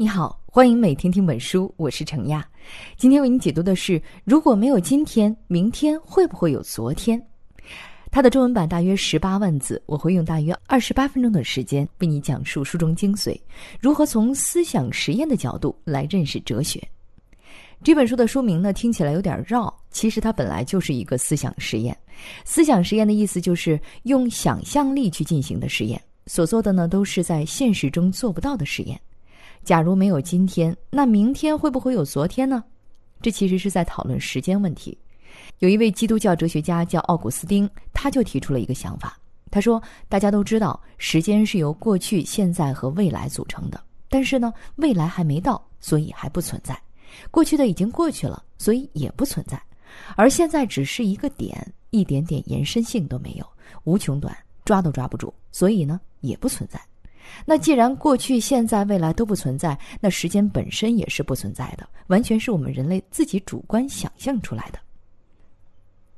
你好，欢迎每天听本书，我是程亚。今天为你解读的是：如果没有今天，明天会不会有昨天？它的中文版大约十八万字，我会用大约二十八分钟的时间为你讲述书中精髓，如何从思想实验的角度来认识哲学。这本书的书名呢，听起来有点绕，其实它本来就是一个思想实验。思想实验的意思就是用想象力去进行的实验，所做的呢都是在现实中做不到的实验。假如没有今天，那明天会不会有昨天呢？这其实是在讨论时间问题。有一位基督教哲学家叫奥古斯丁，他就提出了一个想法。他说：“大家都知道，时间是由过去、现在和未来组成的。但是呢，未来还没到，所以还不存在；过去的已经过去了，所以也不存在；而现在只是一个点，一点点延伸性都没有，无穷短，抓都抓不住，所以呢，也不存在。”那既然过去、现在、未来都不存在，那时间本身也是不存在的，完全是我们人类自己主观想象出来的。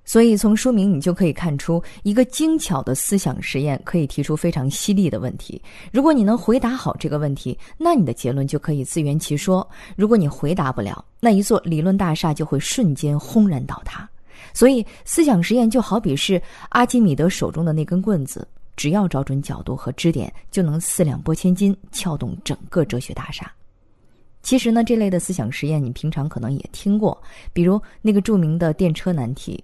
所以从书名你就可以看出，一个精巧的思想实验可以提出非常犀利的问题。如果你能回答好这个问题，那你的结论就可以自圆其说；如果你回答不了，那一座理论大厦就会瞬间轰然倒塌。所以，思想实验就好比是阿基米德手中的那根棍子。只要找准角度和支点，就能四两拨千斤，撬动整个哲学大厦。其实呢，这类的思想实验你平常可能也听过，比如那个著名的电车难题：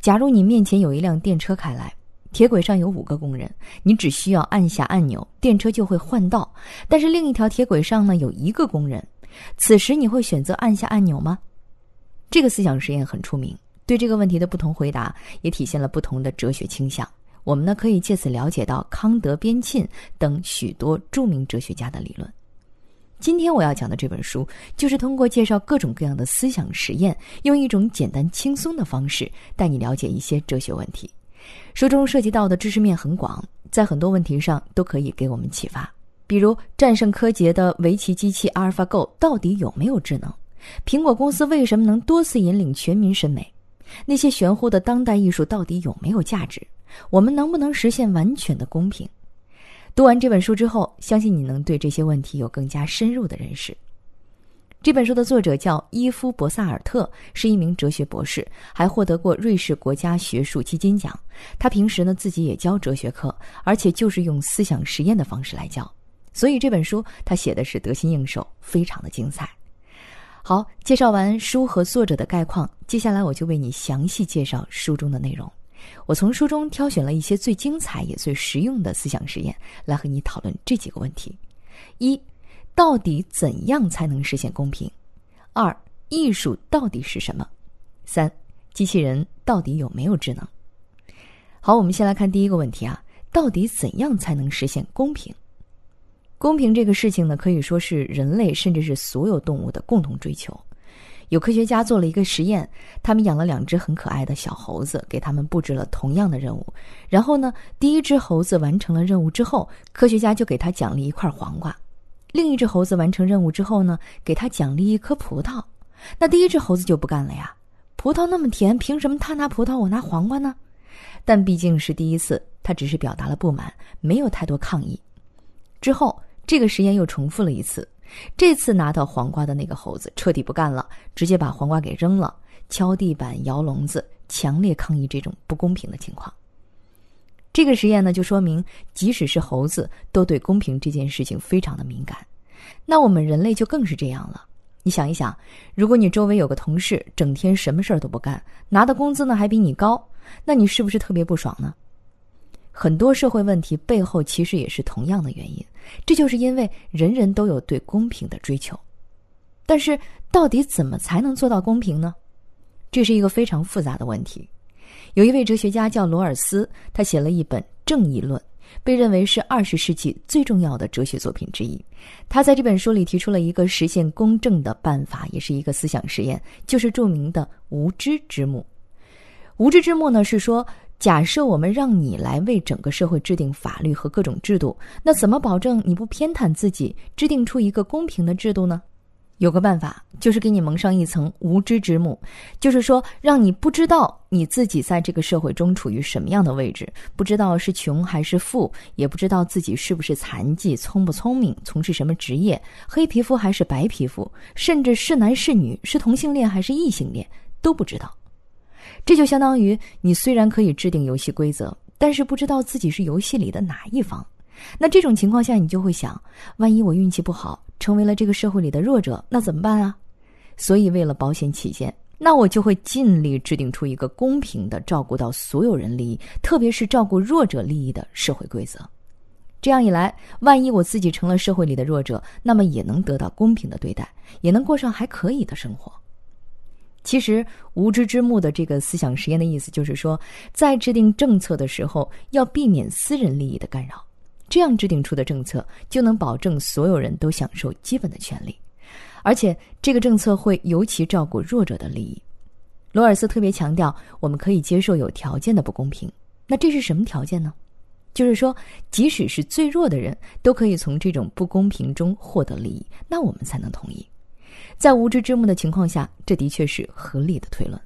假如你面前有一辆电车开来，铁轨上有五个工人，你只需要按下按钮，电车就会换道；但是另一条铁轨上呢有一个工人，此时你会选择按下按钮吗？这个思想实验很出名，对这个问题的不同回答也体现了不同的哲学倾向。我们呢可以借此了解到康德、边沁等许多著名哲学家的理论。今天我要讲的这本书，就是通过介绍各种各样的思想实验，用一种简单轻松的方式带你了解一些哲学问题。书中涉及到的知识面很广，在很多问题上都可以给我们启发。比如，战胜柯洁的围棋机器阿尔法 Go 到底有没有智能？苹果公司为什么能多次引领全民审美？那些玄乎的当代艺术到底有没有价值？我们能不能实现完全的公平？读完这本书之后，相信你能对这些问题有更加深入的认识。这本书的作者叫伊夫·博萨尔特，是一名哲学博士，还获得过瑞士国家学术基金奖。他平时呢自己也教哲学课，而且就是用思想实验的方式来教，所以这本书他写的是得心应手，非常的精彩。好，介绍完书和作者的概况，接下来我就为你详细介绍书中的内容。我从书中挑选了一些最精彩也最实用的思想实验，来和你讨论这几个问题：一、到底怎样才能实现公平？二、艺术到底是什么？三、机器人到底有没有智能？好，我们先来看第一个问题啊，到底怎样才能实现公平？公平这个事情呢，可以说是人类甚至是所有动物的共同追求。有科学家做了一个实验，他们养了两只很可爱的小猴子，给他们布置了同样的任务。然后呢，第一只猴子完成了任务之后，科学家就给他奖励一块黄瓜；另一只猴子完成任务之后呢，给他奖励一颗葡萄。那第一只猴子就不干了呀，葡萄那么甜，凭什么他拿葡萄，我拿黄瓜呢？但毕竟是第一次，他只是表达了不满，没有太多抗议。之后，这个实验又重复了一次。这次拿到黄瓜的那个猴子彻底不干了，直接把黄瓜给扔了，敲地板、摇笼子，强烈抗议这种不公平的情况。这个实验呢，就说明即使是猴子，都对公平这件事情非常的敏感。那我们人类就更是这样了。你想一想，如果你周围有个同事整天什么事儿都不干，拿的工资呢还比你高，那你是不是特别不爽呢？很多社会问题背后其实也是同样的原因，这就是因为人人都有对公平的追求。但是，到底怎么才能做到公平呢？这是一个非常复杂的问题。有一位哲学家叫罗尔斯，他写了一本《正义论》，被认为是二十世纪最重要的哲学作品之一。他在这本书里提出了一个实现公正的办法，也是一个思想实验，就是著名的无知之幕。无知之幕呢，是说。假设我们让你来为整个社会制定法律和各种制度，那怎么保证你不偏袒自己，制定出一个公平的制度呢？有个办法，就是给你蒙上一层无知之幕，就是说，让你不知道你自己在这个社会中处于什么样的位置，不知道是穷还是富，也不知道自己是不是残疾、聪不聪明、从事什么职业、黑皮肤还是白皮肤，甚至是男是女、是同性恋还是异性恋都不知道。这就相当于你虽然可以制定游戏规则，但是不知道自己是游戏里的哪一方。那这种情况下，你就会想：万一我运气不好，成为了这个社会里的弱者，那怎么办啊？所以，为了保险起见，那我就会尽力制定出一个公平的、照顾到所有人利益，特别是照顾弱者利益的社会规则。这样一来，万一我自己成了社会里的弱者，那么也能得到公平的对待，也能过上还可以的生活。其实，无知之幕的这个思想实验的意思就是说，在制定政策的时候，要避免私人利益的干扰。这样制定出的政策就能保证所有人都享受基本的权利，而且这个政策会尤其照顾弱者的利益。罗尔斯特别强调，我们可以接受有条件的不公平。那这是什么条件呢？就是说，即使是最弱的人都可以从这种不公平中获得利益，那我们才能同意。在无知之幕的情况下，这的确是合理的推论。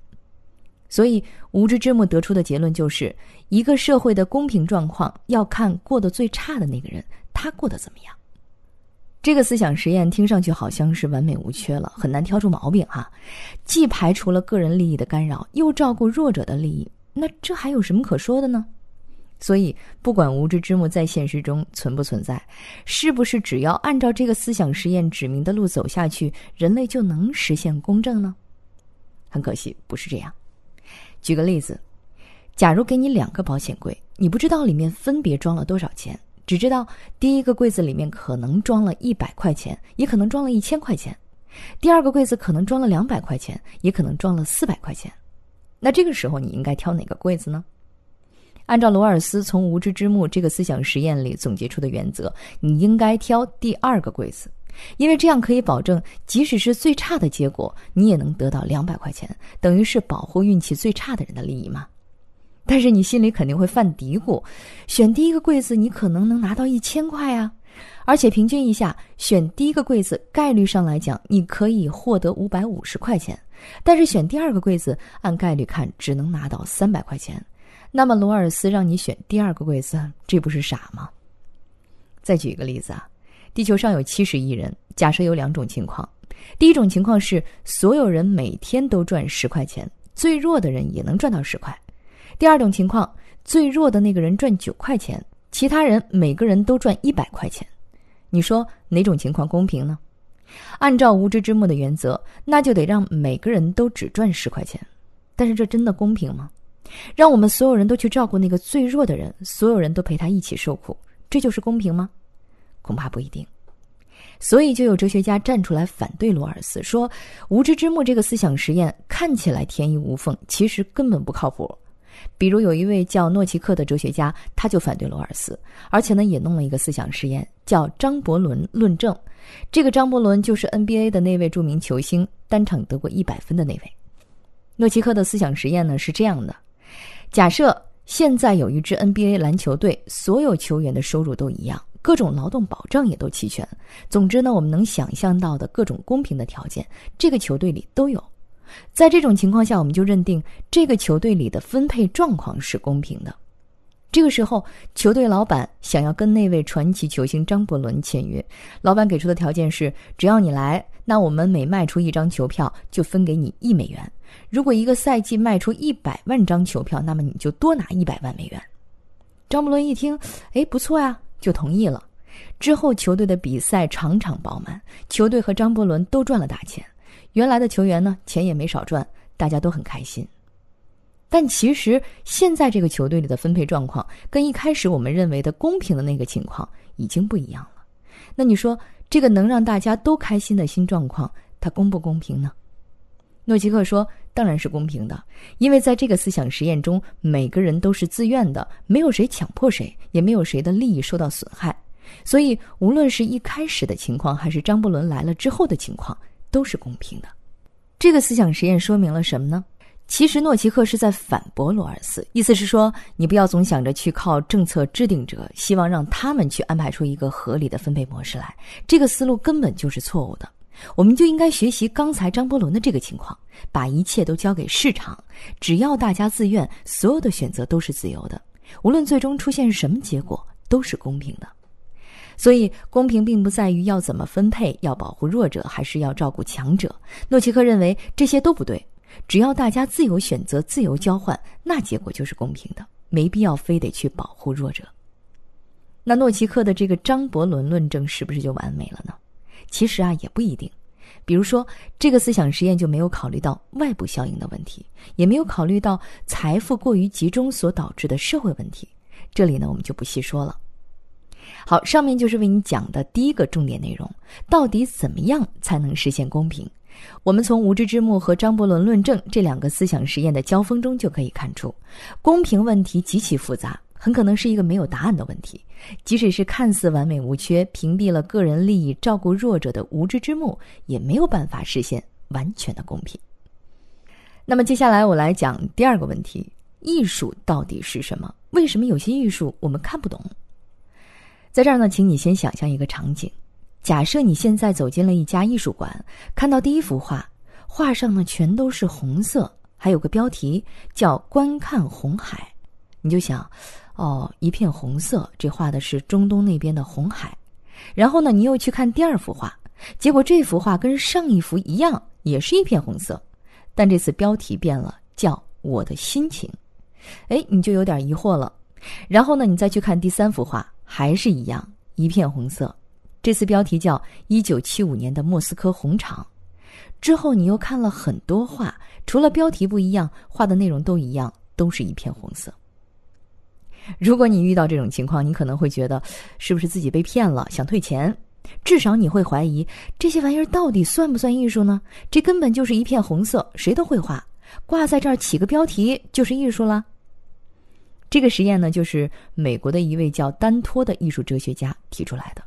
所以，无知之幕得出的结论就是：一个社会的公平状况要看过得最差的那个人，他过得怎么样。这个思想实验听上去好像是完美无缺了，很难挑出毛病哈。既排除了个人利益的干扰，又照顾弱者的利益，那这还有什么可说的呢？所以，不管无知之幕在现实中存不存在，是不是只要按照这个思想实验指明的路走下去，人类就能实现公正呢？很可惜，不是这样。举个例子，假如给你两个保险柜，你不知道里面分别装了多少钱，只知道第一个柜子里面可能装了一百块钱，也可能装了一千块钱；第二个柜子可能装了两百块钱，也可能装了四百块钱。那这个时候你应该挑哪个柜子呢？按照罗尔斯从无知之幕这个思想实验里总结出的原则，你应该挑第二个柜子。因为这样可以保证，即使是最差的结果，你也能得到两百块钱，等于是保护运气最差的人的利益嘛。但是你心里肯定会犯嘀咕：选第一个柜子，你可能能拿到一千块啊！而且平均一下，选第一个柜子概率上来讲，你可以获得五百五十块钱；但是选第二个柜子，按概率看只能拿到三百块钱。那么罗尔斯让你选第二个柜子，这不是傻吗？再举一个例子啊。地球上有七十亿人，假设有两种情况：第一种情况是所有人每天都赚十块钱，最弱的人也能赚到十块；第二种情况，最弱的那个人赚九块钱，其他人每个人都赚一百块钱。你说哪种情况公平呢？按照无知之幕的原则，那就得让每个人都只赚十块钱。但是这真的公平吗？让我们所有人都去照顾那个最弱的人，所有人都陪他一起受苦，这就是公平吗？恐怕不一定，所以就有哲学家站出来反对罗尔斯，说无知之幕这个思想实验看起来天衣无缝，其实根本不靠谱。比如有一位叫诺奇克的哲学家，他就反对罗尔斯，而且呢也弄了一个思想实验，叫张伯伦论证。这个张伯伦就是 NBA 的那位著名球星，单场得过一百分的那位。诺奇克的思想实验呢是这样的：假设现在有一支 NBA 篮球队，所有球员的收入都一样。各种劳动保障也都齐全，总之呢，我们能想象到的各种公平的条件，这个球队里都有。在这种情况下，我们就认定这个球队里的分配状况是公平的。这个时候，球队老板想要跟那位传奇球星张伯伦签约，老板给出的条件是：只要你来，那我们每卖出一张球票就分给你一美元。如果一个赛季卖出一百万张球票，那么你就多拿一百万美元。张伯伦一听，哎，不错呀。就同意了。之后，球队的比赛场场爆满，球队和张伯伦都赚了大钱。原来的球员呢，钱也没少赚，大家都很开心。但其实，现在这个球队里的分配状况，跟一开始我们认为的公平的那个情况已经不一样了。那你说，这个能让大家都开心的新状况，它公不公平呢？诺奇克说：“当然是公平的，因为在这个思想实验中，每个人都是自愿的，没有谁强迫谁，也没有谁的利益受到损害。所以，无论是一开始的情况，还是张伯伦来了之后的情况，都是公平的。这个思想实验说明了什么呢？其实，诺奇克是在反驳罗尔斯，意思是说，你不要总想着去靠政策制定者，希望让他们去安排出一个合理的分配模式来，这个思路根本就是错误的。”我们就应该学习刚才张伯伦的这个情况，把一切都交给市场，只要大家自愿，所有的选择都是自由的，无论最终出现什么结果，都是公平的。所以，公平并不在于要怎么分配，要保护弱者还是要照顾强者。诺奇克认为这些都不对，只要大家自由选择、自由交换，那结果就是公平的，没必要非得去保护弱者。那诺奇克的这个张伯伦论证是不是就完美了呢？其实啊，也不一定。比如说，这个思想实验就没有考虑到外部效应的问题，也没有考虑到财富过于集中所导致的社会问题。这里呢，我们就不细说了。好，上面就是为你讲的第一个重点内容，到底怎么样才能实现公平？我们从无知之幕和张伯伦论证这两个思想实验的交锋中就可以看出，公平问题极其复杂，很可能是一个没有答案的问题。即使是看似完美无缺、屏蔽了个人利益、照顾弱者的无知之幕，也没有办法实现完全的公平。那么接下来我来讲第二个问题：艺术到底是什么？为什么有些艺术我们看不懂？在这儿呢，请你先想象一个场景：假设你现在走进了一家艺术馆，看到第一幅画，画上呢全都是红色，还有个标题叫“观看红海”，你就想，哦，一片红色，这画的是中东那边的红海。然后呢，你又去看第二幅画，结果这幅画跟上一幅一样，也是一片红色，但这次标题变了，叫“我的心情”。哎，你就有点疑惑了。然后呢，你再去看第三幅画。还是一样，一片红色。这次标题叫《一九七五年的莫斯科红场》。之后你又看了很多画，除了标题不一样，画的内容都一样，都是一片红色。如果你遇到这种情况，你可能会觉得是不是自己被骗了，想退钱？至少你会怀疑这些玩意儿到底算不算艺术呢？这根本就是一片红色，谁都会画，挂在这儿起个标题就是艺术了。这个实验呢，就是美国的一位叫丹托的艺术哲学家提出来的。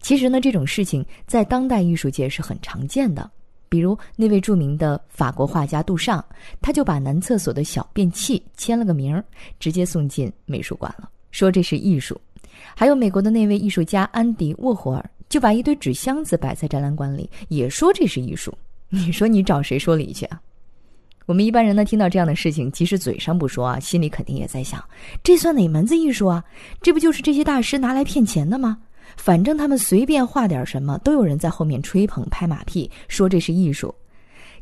其实呢，这种事情在当代艺术界是很常见的。比如那位著名的法国画家杜尚，他就把男厕所的小便器签了个名儿，直接送进美术馆了，说这是艺术。还有美国的那位艺术家安迪沃霍尔，就把一堆纸箱子摆在展览馆里，也说这是艺术。你说你找谁说理去啊？我们一般人呢，听到这样的事情，即使嘴上不说啊，心里肯定也在想：这算哪门子艺术啊？这不就是这些大师拿来骗钱的吗？反正他们随便画点什么，都有人在后面吹捧、拍马屁，说这是艺术。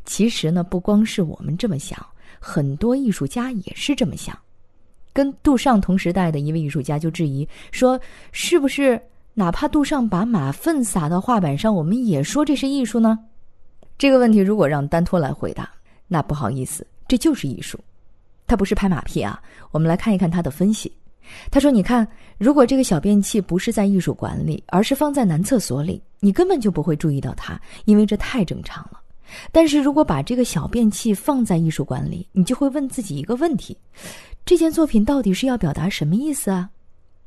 其实呢，不光是我们这么想，很多艺术家也是这么想。跟杜尚同时代的一位艺术家就质疑说：“是不是哪怕杜尚把马粪撒到画板上，我们也说这是艺术呢？”这个问题如果让丹托来回答。那不好意思，这就是艺术，他不是拍马屁啊。我们来看一看他的分析。他说：“你看，如果这个小便器不是在艺术馆里，而是放在男厕所里，你根本就不会注意到它，因为这太正常了。但是如果把这个小便器放在艺术馆里，你就会问自己一个问题：这件作品到底是要表达什么意思啊？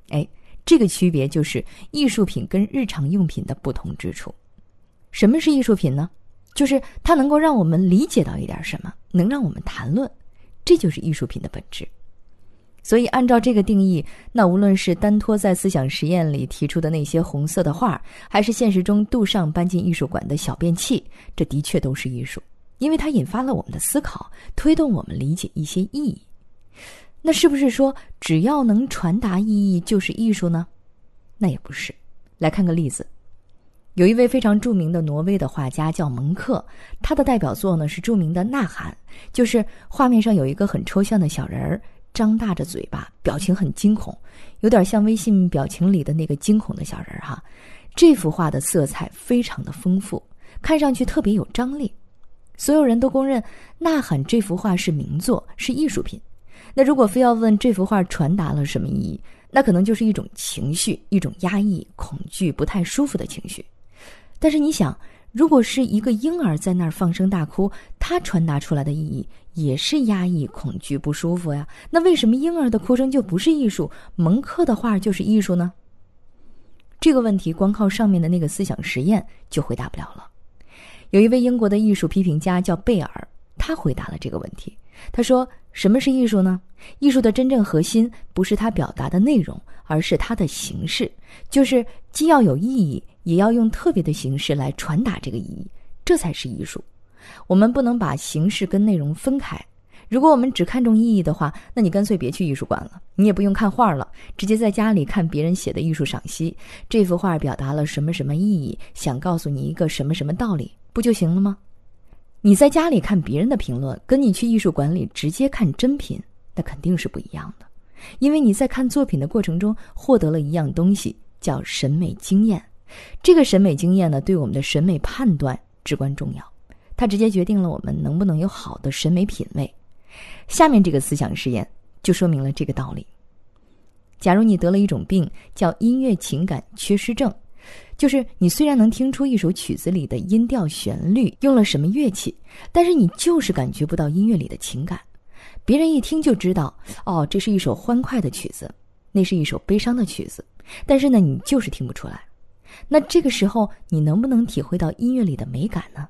哎，这个区别就是艺术品跟日常用品的不同之处。什么是艺术品呢？”就是它能够让我们理解到一点什么，能让我们谈论，这就是艺术品的本质。所以，按照这个定义，那无论是丹托在思想实验里提出的那些红色的画，还是现实中杜尚搬进艺术馆的小便器，这的确都是艺术，因为它引发了我们的思考，推动我们理解一些意义。那是不是说只要能传达意义就是艺术呢？那也不是。来看个例子。有一位非常著名的挪威的画家叫蒙克，他的代表作呢是著名的《呐喊》，就是画面上有一个很抽象的小人儿，张大着嘴巴，表情很惊恐，有点像微信表情里的那个惊恐的小人儿哈。这幅画的色彩非常的丰富，看上去特别有张力，所有人都公认《呐喊》这幅画是名作，是艺术品。那如果非要问这幅画传达了什么意义，那可能就是一种情绪，一种压抑、恐惧、不太舒服的情绪。但是你想，如果是一个婴儿在那儿放声大哭，他传达出来的意义也是压抑、恐惧、不舒服呀？那为什么婴儿的哭声就不是艺术，蒙克的画就是艺术呢？这个问题光靠上面的那个思想实验就回答不了了。有一位英国的艺术批评家叫贝尔，他回答了这个问题。他说：“什么是艺术呢？艺术的真正核心不是它表达的内容，而是它的形式，就是既要有意义，也要用特别的形式来传达这个意义，这才是艺术。我们不能把形式跟内容分开。如果我们只看重意义的话，那你干脆别去艺术馆了，你也不用看画了，直接在家里看别人写的艺术赏析。这幅画表达了什么什么意义，想告诉你一个什么什么道理，不就行了吗？你在家里看别人的评论，跟你去艺术馆里直接看真品，那肯定是不一样的。因为你在看作品的过程中获得了一样东西，叫审美经验。这个审美经验呢，对我们的审美判断至关重要，它直接决定了我们能不能有好的审美品味。下面这个思想实验就说明了这个道理。假如你得了一种病，叫音乐情感缺失症，就是你虽然能听出一首曲子里的音调、旋律用了什么乐器，但是你就是感觉不到音乐里的情感。别人一听就知道，哦，这是一首欢快的曲子，那是一首悲伤的曲子，但是呢，你就是听不出来。那这个时候，你能不能体会到音乐里的美感呢？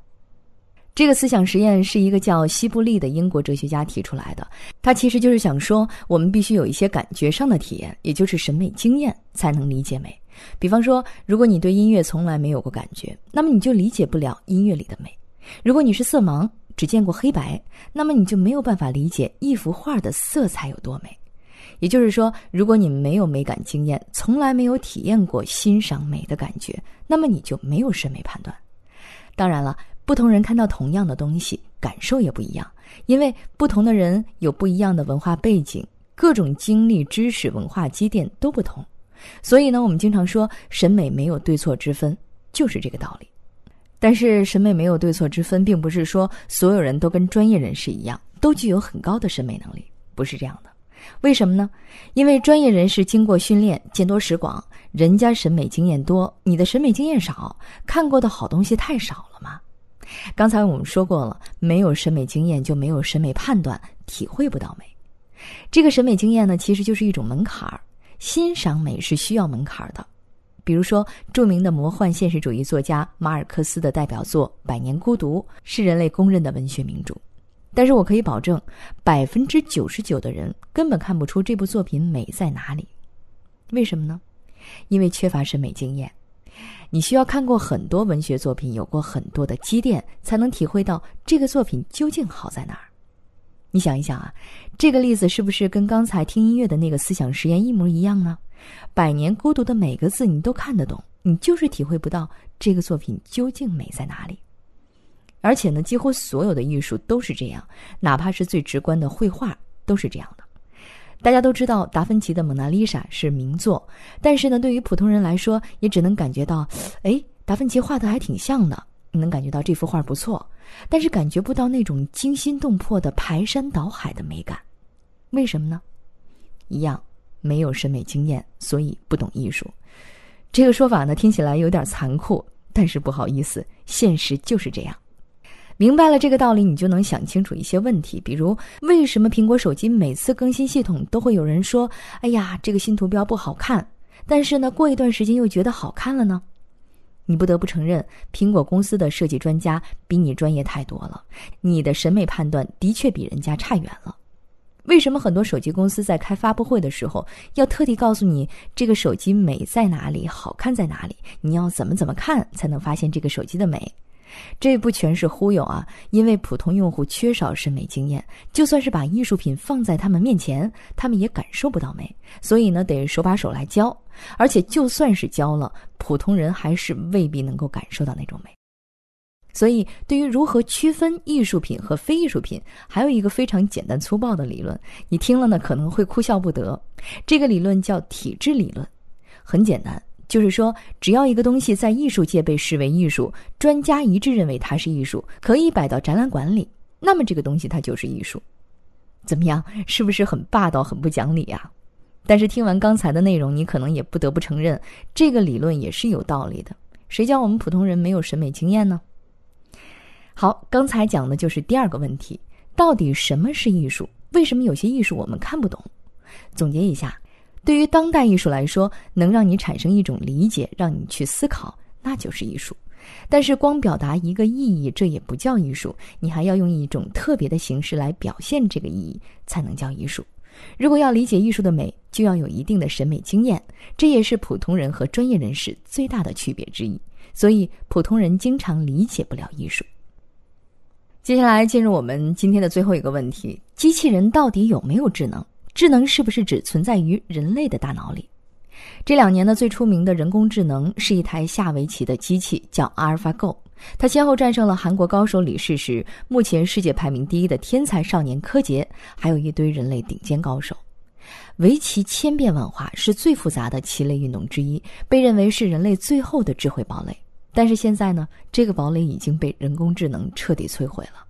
这个思想实验是一个叫西布利的英国哲学家提出来的。他其实就是想说，我们必须有一些感觉上的体验，也就是审美经验，才能理解美。比方说，如果你对音乐从来没有过感觉，那么你就理解不了音乐里的美；如果你是色盲，只见过黑白，那么你就没有办法理解一幅画的色彩有多美。也就是说，如果你没有美感经验，从来没有体验过欣赏美的感觉，那么你就没有审美判断。当然了。不同人看到同样的东西，感受也不一样，因为不同的人有不一样的文化背景，各种经历、知识、文化积淀都不同，所以呢，我们经常说审美没有对错之分，就是这个道理。但是，审美没有对错之分，并不是说所有人都跟专业人士一样，都具有很高的审美能力，不是这样的。为什么呢？因为专业人士经过训练，见多识广，人家审美经验多，你的审美经验少，看过的好东西太少了嘛。刚才我们说过了，没有审美经验就没有审美判断，体会不到美。这个审美经验呢，其实就是一种门槛儿。欣赏美是需要门槛儿的。比如说，著名的魔幻现实主义作家马尔克斯的代表作《百年孤独》是人类公认的文学名著。但是我可以保证，百分之九十九的人根本看不出这部作品美在哪里。为什么呢？因为缺乏审美经验。你需要看过很多文学作品，有过很多的积淀，才能体会到这个作品究竟好在哪儿。你想一想啊，这个例子是不是跟刚才听音乐的那个思想实验一模一样呢？百年孤独的每个字你都看得懂，你就是体会不到这个作品究竟美在哪里。而且呢，几乎所有的艺术都是这样，哪怕是最直观的绘画都是这样的。大家都知道达芬奇的《蒙娜丽莎》是名作，但是呢，对于普通人来说，也只能感觉到，哎，达芬奇画的还挺像的，能感觉到这幅画不错，但是感觉不到那种惊心动魄的排山倒海的美感。为什么呢？一样，没有审美经验，所以不懂艺术。这个说法呢，听起来有点残酷，但是不好意思，现实就是这样。明白了这个道理，你就能想清楚一些问题，比如为什么苹果手机每次更新系统都会有人说：“哎呀，这个新图标不好看。”但是呢，过一段时间又觉得好看了呢？你不得不承认，苹果公司的设计专家比你专业太多了，你的审美判断的确比人家差远了。为什么很多手机公司在开发布会的时候要特地告诉你这个手机美在哪里、好看在哪里？你要怎么怎么看才能发现这个手机的美？这不全是忽悠啊！因为普通用户缺少审美经验，就算是把艺术品放在他们面前，他们也感受不到美。所以呢，得手把手来教。而且就算是教了，普通人还是未必能够感受到那种美。所以，对于如何区分艺术品和非艺术品，还有一个非常简单粗暴的理论，你听了呢可能会哭笑不得。这个理论叫体制理论，很简单。就是说，只要一个东西在艺术界被视为艺术，专家一致认为它是艺术，可以摆到展览馆里，那么这个东西它就是艺术。怎么样？是不是很霸道、很不讲理啊？但是听完刚才的内容，你可能也不得不承认，这个理论也是有道理的。谁叫我们普通人没有审美经验呢？好，刚才讲的就是第二个问题：到底什么是艺术？为什么有些艺术我们看不懂？总结一下。对于当代艺术来说，能让你产生一种理解，让你去思考，那就是艺术。但是光表达一个意义，这也不叫艺术，你还要用一种特别的形式来表现这个意义，才能叫艺术。如果要理解艺术的美，就要有一定的审美经验，这也是普通人和专业人士最大的区别之一。所以，普通人经常理解不了艺术。接下来进入我们今天的最后一个问题：机器人到底有没有智能？智能是不是只存在于人类的大脑里？这两年呢，最出名的人工智能是一台下围棋的机器，叫 AlphaGo。它先后战胜了韩国高手李世石，目前世界排名第一的天才少年柯洁，还有一堆人类顶尖高手。围棋千变万化，是最复杂的棋类运动之一，被认为是人类最后的智慧堡垒。但是现在呢，这个堡垒已经被人工智能彻底摧毁了。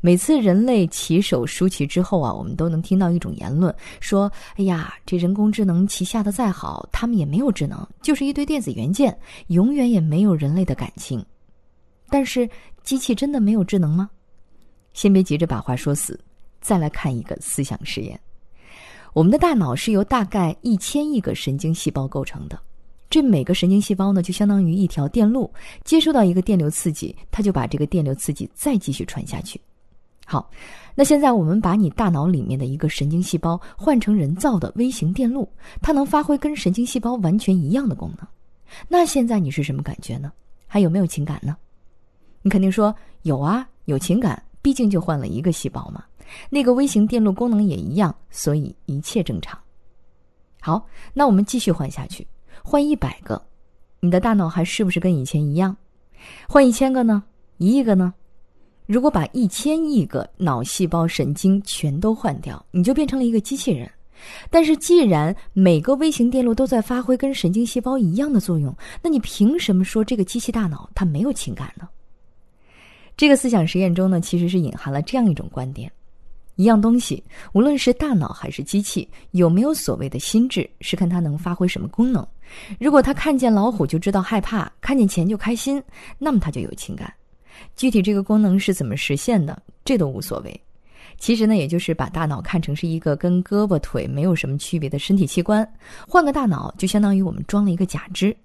每次人类棋手输棋之后啊，我们都能听到一种言论，说：“哎呀，这人工智能棋下的再好，他们也没有智能，就是一堆电子元件，永远也没有人类的感情。”但是，机器真的没有智能吗？先别急着把话说死，再来看一个思想实验。我们的大脑是由大概一千亿个神经细胞构成的。这每个神经细胞呢，就相当于一条电路，接收到一个电流刺激，它就把这个电流刺激再继续传下去。好，那现在我们把你大脑里面的一个神经细胞换成人造的微型电路，它能发挥跟神经细胞完全一样的功能。那现在你是什么感觉呢？还有没有情感呢？你肯定说有啊，有情感，毕竟就换了一个细胞嘛。那个微型电路功能也一样，所以一切正常。好，那我们继续换下去。换一百个，你的大脑还是不是跟以前一样？换一千个呢？一亿个呢？如果把一千亿个脑细胞神经全都换掉，你就变成了一个机器人。但是，既然每个微型电路都在发挥跟神经细胞一样的作用，那你凭什么说这个机器大脑它没有情感呢？这个思想实验中呢，其实是隐含了这样一种观点。一样东西，无论是大脑还是机器，有没有所谓的心智，是看它能发挥什么功能。如果它看见老虎就知道害怕，看见钱就开心，那么它就有情感。具体这个功能是怎么实现的，这都无所谓。其实呢，也就是把大脑看成是一个跟胳膊腿没有什么区别的身体器官，换个大脑就相当于我们装了一个假肢。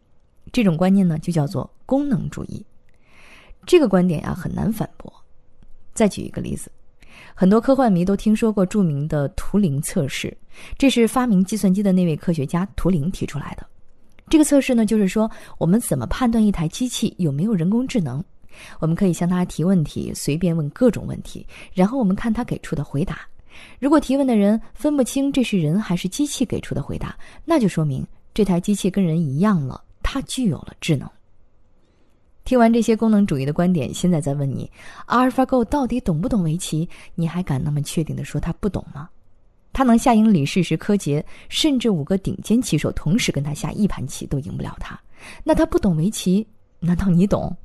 这种观念呢，就叫做功能主义。这个观点呀，很难反驳。再举一个例子。很多科幻迷都听说过著名的图灵测试，这是发明计算机的那位科学家图灵提出来的。这个测试呢，就是说我们怎么判断一台机器有没有人工智能？我们可以向他提问题，随便问各种问题，然后我们看他给出的回答。如果提问的人分不清这是人还是机器给出的回答，那就说明这台机器跟人一样了，它具有了智能。听完这些功能主义的观点，现在再问你，AlphaGo 到底懂不懂围棋？你还敢那么确定的说他不懂吗？他能下赢李世石、柯洁，甚至五个顶尖棋手同时跟他下一盘棋都赢不了他，那他不懂围棋？难道你懂？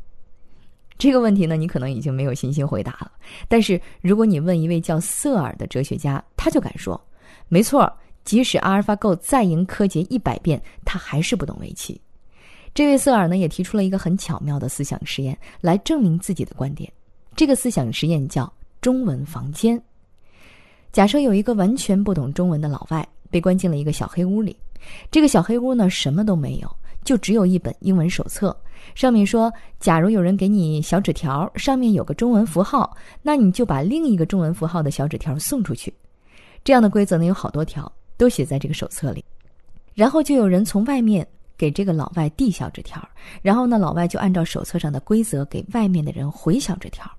这个问题呢，你可能已经没有信心回答了。但是如果你问一位叫瑟尔的哲学家，他就敢说，没错，即使阿尔法狗再赢柯洁一百遍，他还是不懂围棋。这位瑟尔呢，也提出了一个很巧妙的思想实验，来证明自己的观点。这个思想实验叫“中文房间”。假设有一个完全不懂中文的老外被关进了一个小黑屋里，这个小黑屋呢，什么都没有，就只有一本英文手册，上面说：假如有人给你小纸条，上面有个中文符号，那你就把另一个中文符号的小纸条送出去。这样的规则呢，有好多条，都写在这个手册里。然后就有人从外面。给这个老外递小纸条，然后呢，老外就按照手册上的规则给外面的人回小纸条。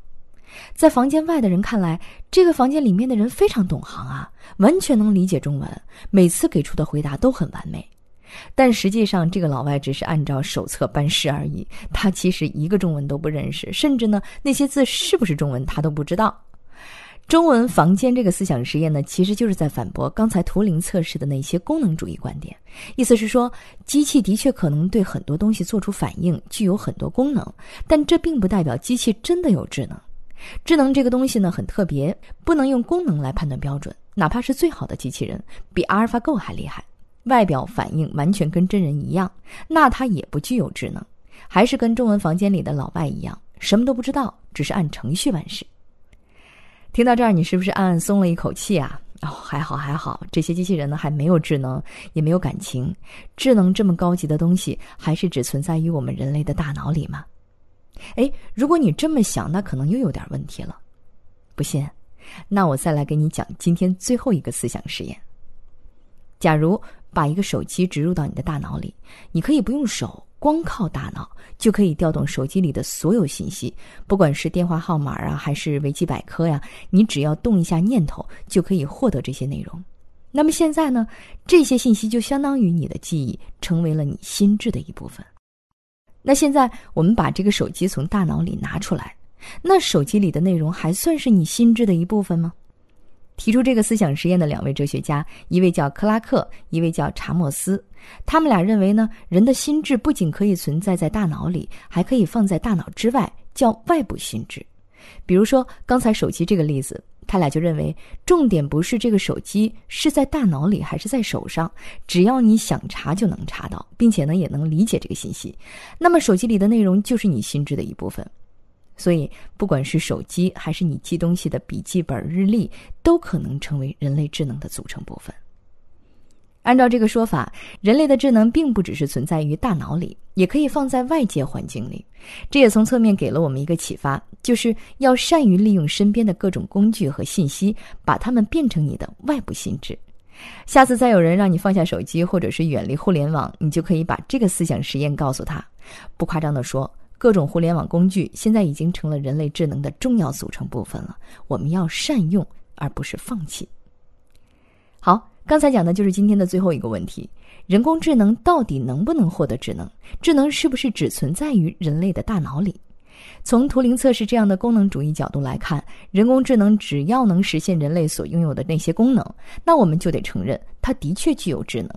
在房间外的人看来，这个房间里面的人非常懂行啊，完全能理解中文，每次给出的回答都很完美。但实际上，这个老外只是按照手册办事而已，他其实一个中文都不认识，甚至呢，那些字是不是中文他都不知道。中文房间这个思想实验呢，其实就是在反驳刚才图灵测试的那些功能主义观点。意思是说，机器的确可能对很多东西做出反应，具有很多功能，但这并不代表机器真的有智能。智能这个东西呢，很特别，不能用功能来判断标准。哪怕是最好的机器人，比阿尔法狗还厉害，外表反应完全跟真人一样，那它也不具有智能，还是跟中文房间里的老外一样，什么都不知道，只是按程序办事。听到这儿，你是不是暗暗松了一口气啊？哦，还好还好，这些机器人呢还没有智能，也没有感情。智能这么高级的东西，还是只存在于我们人类的大脑里吗？哎，如果你这么想，那可能又有点问题了。不信？那我再来给你讲今天最后一个思想实验。假如把一个手机植入到你的大脑里，你可以不用手，光靠大脑就可以调动手机里的所有信息，不管是电话号码啊，还是维基百科呀，你只要动一下念头就可以获得这些内容。那么现在呢，这些信息就相当于你的记忆，成为了你心智的一部分。那现在我们把这个手机从大脑里拿出来。那手机里的内容还算是你心智的一部分吗？提出这个思想实验的两位哲学家，一位叫克拉克，一位叫查莫斯。他们俩认为呢，人的心智不仅可以存在在大脑里，还可以放在大脑之外，叫外部心智。比如说刚才手机这个例子，他俩就认为，重点不是这个手机是在大脑里还是在手上，只要你想查就能查到，并且呢也能理解这个信息，那么手机里的内容就是你心智的一部分。所以，不管是手机还是你记东西的笔记本、日历，都可能成为人类智能的组成部分。按照这个说法，人类的智能并不只是存在于大脑里，也可以放在外界环境里。这也从侧面给了我们一个启发，就是要善于利用身边的各种工具和信息，把它们变成你的外部心智。下次再有人让你放下手机，或者是远离互联网，你就可以把这个思想实验告诉他。不夸张地说。各种互联网工具现在已经成了人类智能的重要组成部分了，我们要善用，而不是放弃。好，刚才讲的就是今天的最后一个问题：人工智能到底能不能获得智能？智能是不是只存在于人类的大脑里？从图灵测试这样的功能主义角度来看，人工智能只要能实现人类所拥有的那些功能，那我们就得承认它的确具有智能。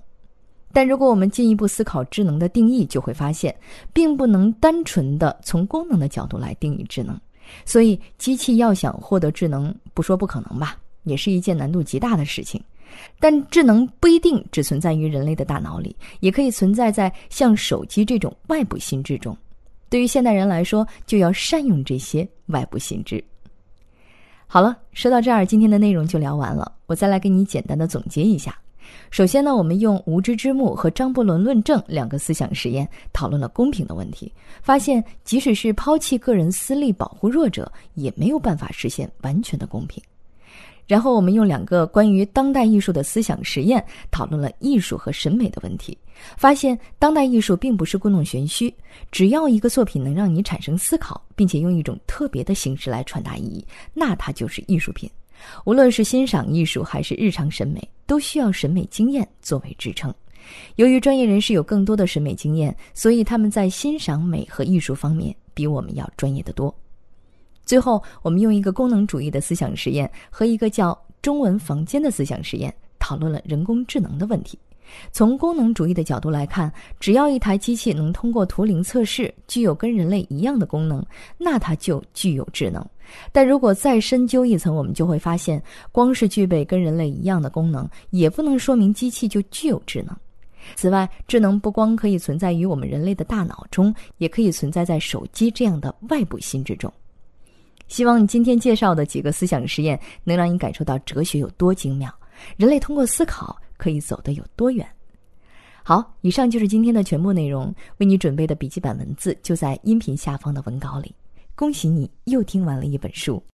但如果我们进一步思考智能的定义，就会发现，并不能单纯的从功能的角度来定义智能。所以，机器要想获得智能，不说不可能吧，也是一件难度极大的事情。但智能不一定只存在于人类的大脑里，也可以存在在像手机这种外部心智中。对于现代人来说，就要善用这些外部心智。好了，说到这儿，今天的内容就聊完了。我再来给你简单的总结一下。首先呢，我们用无知之幕和张伯伦论证两个思想实验讨论了公平的问题，发现即使是抛弃个人私利保护弱者，也没有办法实现完全的公平。然后我们用两个关于当代艺术的思想实验讨论了艺术和审美的问题，发现当代艺术并不是故弄玄虚，只要一个作品能让你产生思考，并且用一种特别的形式来传达意义，那它就是艺术品。无论是欣赏艺术还是日常审美，都需要审美经验作为支撑。由于专业人士有更多的审美经验，所以他们在欣赏美和艺术方面比我们要专业的多。最后，我们用一个功能主义的思想实验和一个叫“中文房间”的思想实验，讨论了人工智能的问题。从功能主义的角度来看，只要一台机器能通过图灵测试，具有跟人类一样的功能，那它就具有智能。但如果再深究一层，我们就会发现，光是具备跟人类一样的功能，也不能说明机器就具有智能。此外，智能不光可以存在于我们人类的大脑中，也可以存在在手机这样的外部心智中。希望你今天介绍的几个思想实验，能让你感受到哲学有多精妙，人类通过思考。可以走得有多远？好，以上就是今天的全部内容。为你准备的笔记本文字就在音频下方的文稿里。恭喜你又听完了一本书。